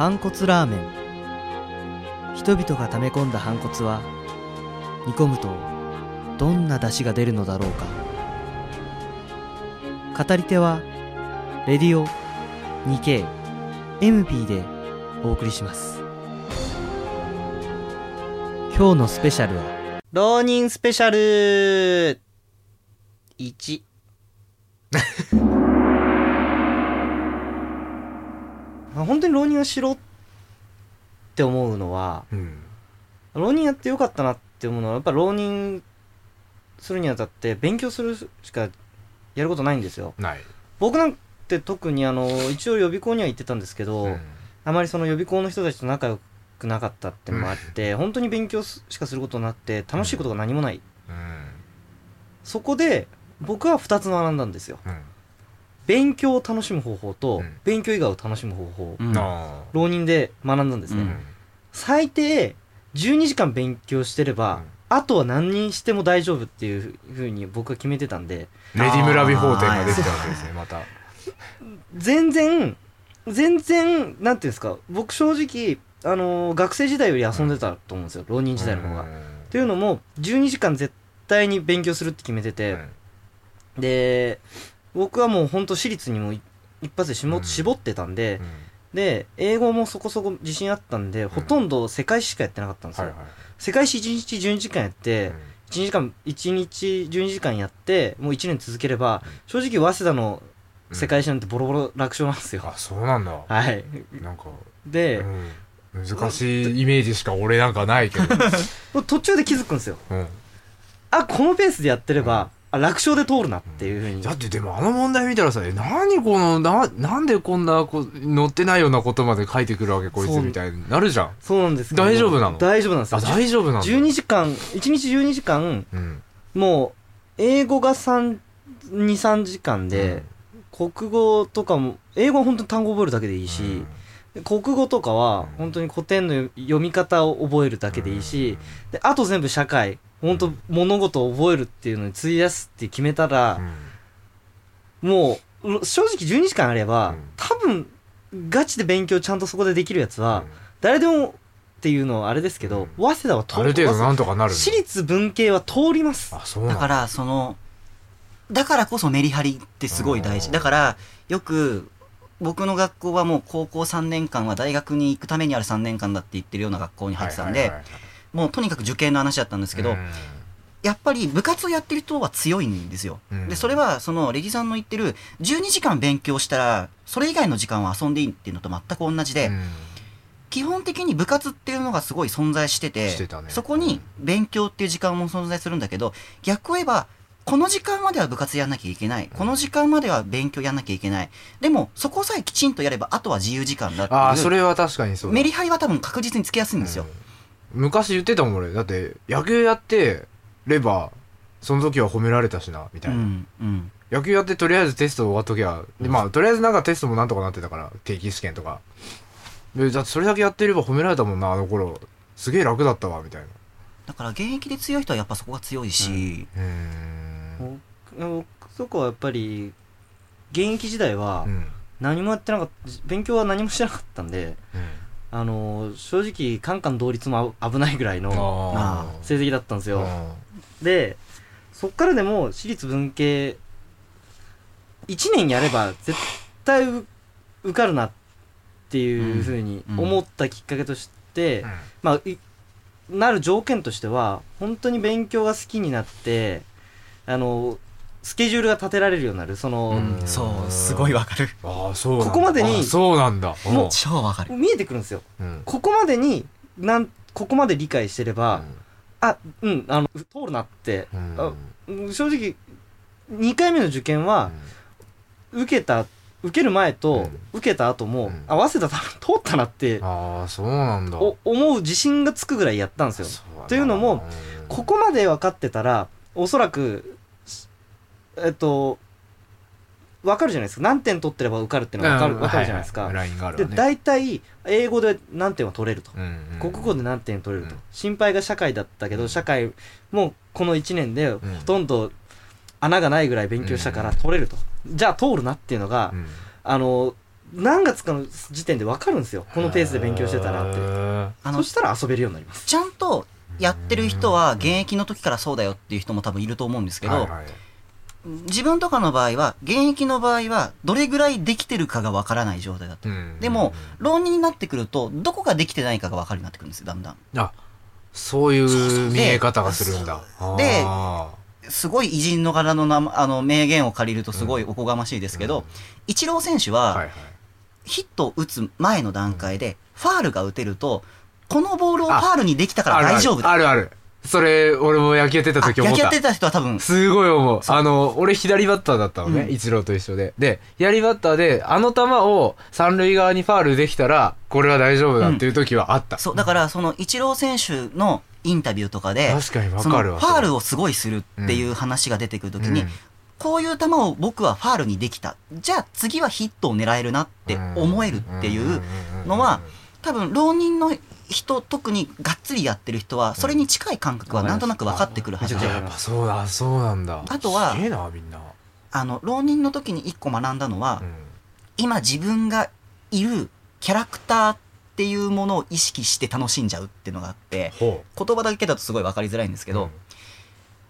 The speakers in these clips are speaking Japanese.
反骨ラーメン。人々が溜め込んだ反骨は煮込むとどんな出汁が出るのだろうか。語り手はレディオ 2K MP でお送りします。今日のスペシャルは浪人スペシャル。1 まあ本当に浪人をしろって思うのはうん浪人やってよかったなって思うのはやっぱ浪人するにあたって勉強するしかやることないんですよ。僕なんて特にあの一応予備校には行ってたんですけど、うん。あまりその予備校の人たちと仲良くなかったってのもあって、本当に勉強しかすることになって楽しいことが何もない、うん。そこで僕は2つ学んだんですよ。うん勉強を楽しむ方法と、うん。勉強以外を楽しむ方法、うん。あ浪人で学んだんですね、うん。ー最低12時間勉強してれば、あとは何にしても大丈夫っていうふうに僕は決めてたんで。レディムラビ法典ができたわけですねまた。全然全然なんていうんですか僕正直あのー学生時代より遊んでたと思うんですよ浪人時代の方が。っていうのも12時間絶対に勉強するって決めてて、で僕はもうほんと私立にもい一発で絞,、うん。絞ってたんで、で英語もそこそこ自信あったんで、ほとんど世界史しかやってなかったんですよ、はいはい世界史1日12時間やって、1時間1日12時間やってもう1年続ければ正直早稲田の世界史なんてボロボロ楽勝なんですよ、あそうなんだ。はい。なんかで、うん。難しいイメージしか俺なんかないけど。途中で気づくんですよ。うん。あこのペースでやってれば、あ楽勝で通るなっていうふうに、だってでもあの問題見たらさえ何このななんでこんなこ載ってないようなことまで書いてくるわけこいつみたいになるじゃん。そうなんですけど。大丈夫なの？大丈夫なんですよ。あ大丈夫なんだ12時間1日12時間うん。もう英語が23時間で、国語とかも英語は本当に単語覚えるだけでいいし、国語とかは本当に古典の読み方を覚えるだけでいいし、であと全部社会本当物事を覚えるっていうのに費やすって決めたらう、んもう正直12時間あれば、うん。多分ガチで勉強ちゃんとそこでできるやつは、誰でもっていうのはあれですけど、うん。早稲田は通ある程度なんとかなる私立文系は通ります。だ。だから、その、だからこそメリハリってすごい大事。うんだから、よく、僕の学校はもう高校3年間は大学に行くためにある3年間だって言ってるような学校に入ってたんではいはいはい、もうとにかく受験の話だったんですけどう、んやっぱり部活をやってる人は強いんですよ。うんで、それは、その、レギさんの言ってる、12時間勉強したら、それ以外の時間は遊んでいいっていうのと全く同じで、うん基本的に部活っていうのがすごい存在してて、してたねそこに勉強っていう時間も存在するんだけど、逆を言えば、この時間までは部活やんなきゃいけない。この時間までは勉強やんなきゃいけない。でも、そこさえきちんとやれば、あとは自由時間だっていう。ああそれは確かにそうだメリハリは多分確実につけやすいんですよ。うん昔言ってたもん俺。だって野球やってればその時は褒められたしなみたいな、うん。うん。野球やってとりあえずテスト終わっときゃ、でまあとりあえずなんかテストもなんとかなってたから定期試験とか。でだってそれだけやってれば褒められたもんなあの頃。すげえ楽だったわみたいな。だから現役で強い人はやっぱそこが強いし、うーん。僕そこはやっぱり現役時代はうん。何もやってなかった勉強は何もしてなかったんでうんあの正直カンカン同率も危ないぐらいのあ成績だったんですよ。あでそっからでも私立文系1年やれば絶対う受かるなっていうふうにうん。思ったきっかけとして、うん。まあいなる条件としては本当に勉強が好きになってあのスケジュールが立てられるようになる。その、うんそう、すごいわかる。ああそうなんだ。ここまでにあそうなんだ。もう超わかる。見えてくるんですよ。うん。ここまでになんここまで理解してれば、あうんあの通るなって、うん。あうん正直2回目の受験は、受けた受ける前と、うん。受けた後も、うん。合わせた多分通ったなって、ああそうなんだ。お思う自信がつくぐらいやったんですよ。そうだな。というのもうん。ここまで分かってたらおそらくえっと分かるじゃないですか。何点取ってれば受かるっていうのが分かる,、うん分かるじゃないですか、ははラインがあるで大体英語で何点は取れると、うんうん国語で何点取れると、うん。心配が社会だったけど社会もこの1年でほん。とんど穴がないぐらい勉強したから取れると、じゃあ通るなっていうのが、うん。あの何月かの時点で分かるんですよ。このペースで勉強してたらって。らあのそしたら遊べるようになります。ちゃんとやってる人は現役の時からそうだよっていう人も多分いると思うんですけど、はいはい自分とかの場合は現役の場合はどれぐらいできてるかがわからない状態だと、うん。でも浪人になってくるとどこができてないかがわかるようになってくるんですよだんだん。あそういう見え方がするんだ。であすごい偉人の柄のなあの名言を借りるとすごいおこがましいですけど、うん。イチロー選手ーはヒットを打つ前の段階でファールが打てるとこのボールをファールにできたから大丈夫だ。あるあるそれ俺も野球やってたあ時思った野球やってた人は多分すごい思う。あの、俺左バッターだったのね、うんイチローと一緒で。で、左バッターで、あの球を三塁側にファールできたら、これは大丈夫だっていう時はあった。そうだからそのイチロー選手のインタビューとかで確かにわかるわ。ファールをすごいするっていう話が出てくるときに、うんこういう球を僕はファールにできた。じゃあ次はヒットを狙えるなって思えるっていうのは、多分浪人の人、特にがっつりやってる人は、それに近い感覚はなんとなく分かってくるはずでめちゃくちゃやっぱそうだ、そうなんだ。あとはすげえな、みんな。あの、浪人の時に一個学んだのはう、ん。今自分がいるキャラクターっていうものを意識して楽しんじゃうっていうのがあって、ほ言葉だけだとすごい分かりづらいんですう。けど、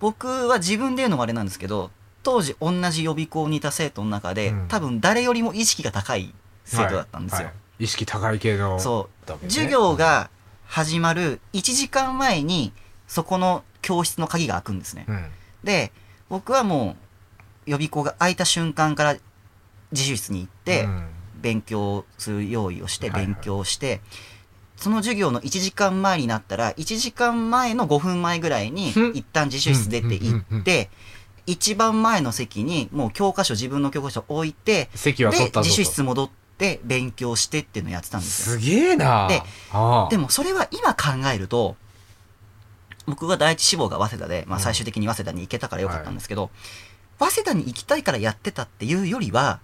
僕は自分で言うのもあれなんですけど当時同じ予備校にいた生徒の中で、うん。多分誰よりも意識が高い生徒だったんですよ、はいはい意識高い系の。そう。授業が始まる1時間前にそこの教室の鍵が開くんですね、うん。で僕はもう予備校が開いた瞬間から自習室に行って、うん。勉強する用意をしてはいはい。勉強して、その授業の1時間前になったら1時間前の5分前ぐらいにうん。一旦自習室出て行って一番前の席にもう教科書自分の教科書置いて席は取った自習室戻って勉強してっていうのをやってたんですよ。すげえな。ででもそれは今考えると僕が第一志望が早稲田で、まあ、最終的に早稲田に行けたからよかったんですけど、早稲田に行きたいからやってたっていうよりは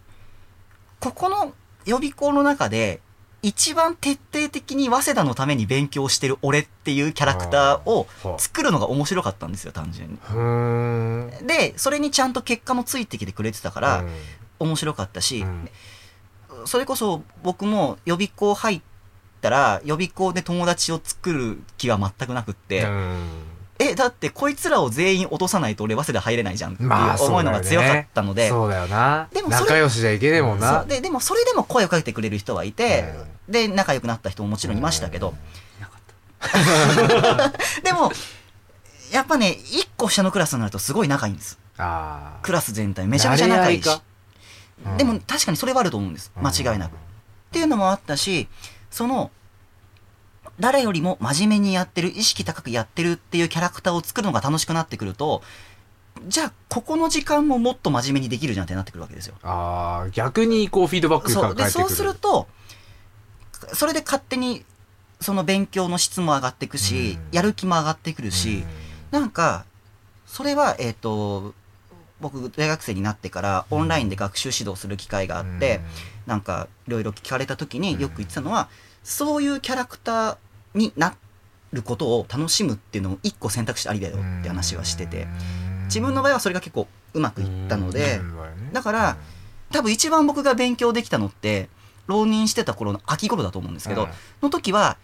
ここの予備校の中で一番徹底的に早稲田のために勉強してる俺っていうキャラクターを作るのが面白かったんですよ単純に。でそれにちゃんと結果もついてきてくれてたから、うん。面白かったし、うんそれこそ僕も予備校入ったら予備校で友達を作る気は全くなくって、うん。えだってこいつらを全員落とさないと俺早稲田入れないじゃんっていう思いのが強かったので、そうだよな。でも仲良しじゃいけねえもんそなう。ででもそれでも声をかけてくれる人はいて、で仲良くなった人ももちろんいましたけど、でもやっぱね1個下のクラスになるとすごい仲いいんです。ああ。クラス全体めちゃめちゃ仲いいしでも確かにそれはあると思うんです間違いなく。っていうのもあったしその誰よりも真面目にやってる意識高くやってるっていうキャラクターを作るのが楽しくなってくるとじゃあここの時間ももっと真面目にできるじゃんってなってくるわけですよ。ああ、逆にこうフィードバックが返ってくる。そうするとそれで勝手にその勉強の質も上がっていくし、うんやる気も上がってくるし、なんかそれはえっ、と僕大学生になってからオンラインで学習指導する機会があって、なんかいろいろ聞かれた時によく言ってたのは、そういうキャラクターになることを楽しむっていうのを一個選択肢ありだよって話はしてて、自分の場合はそれが結構うまくいったので、だから多分一番僕が勉強できたのって浪人してた頃の秋頃だと思うんですけど、うん。の時は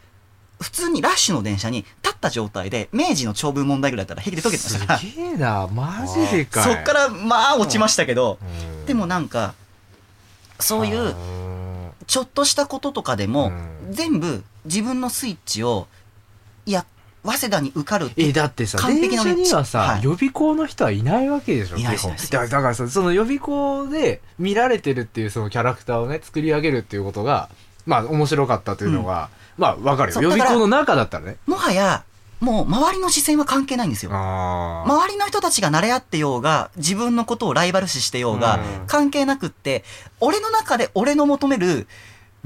普通にラッシュの電車に立った状態で明治の長文問題ぐらいだったら平気で解けてましたから。すげえな、マジでかい。そっからまあ落ちましたけど、うん。でもなんかそういうちょっとしたこととかでも、うん。全部自分のスイッチをいや早稲田に受かるってえ、だってさ、完璧な電車にはさ、はい。予備校の人はいないわけでしょ、いないだからさ、その予備校で見られてるっていうそのキャラクターをね、作り上げるっていうことが、まあ面白かったというのが、まあわかるよ。予備校の中だったらね。もはやもう周りの視線は関係ないんですよ。あ周りの人たちが慣れ合ってようが自分のことをライバル視してようが、うん。関係なくって俺の中で俺の求める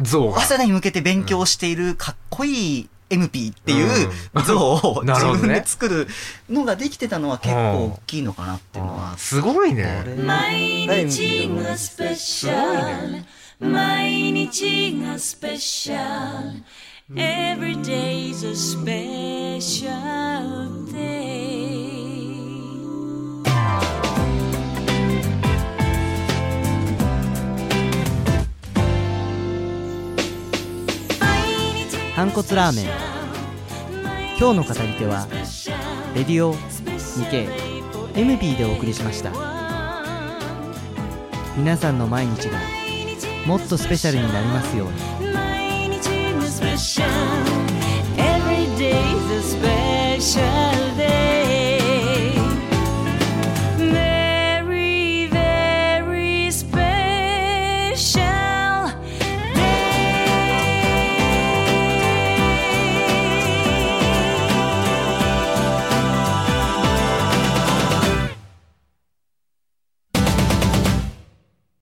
像が。早稲田に向けて勉強しているかっこいい MP っていううん。像を 自分で作るのができてたのは結構大きいのかなっていうのは。すごいあね。れ毎日がスペシャル毎日がスペシャル。Every day's a special day「豚骨ラーメン。今日の語り手はレディオ 2K MB でお送りしました。皆さんの毎日がもっとスペシャルになりますように。毎日がスペシャル。Every day is a special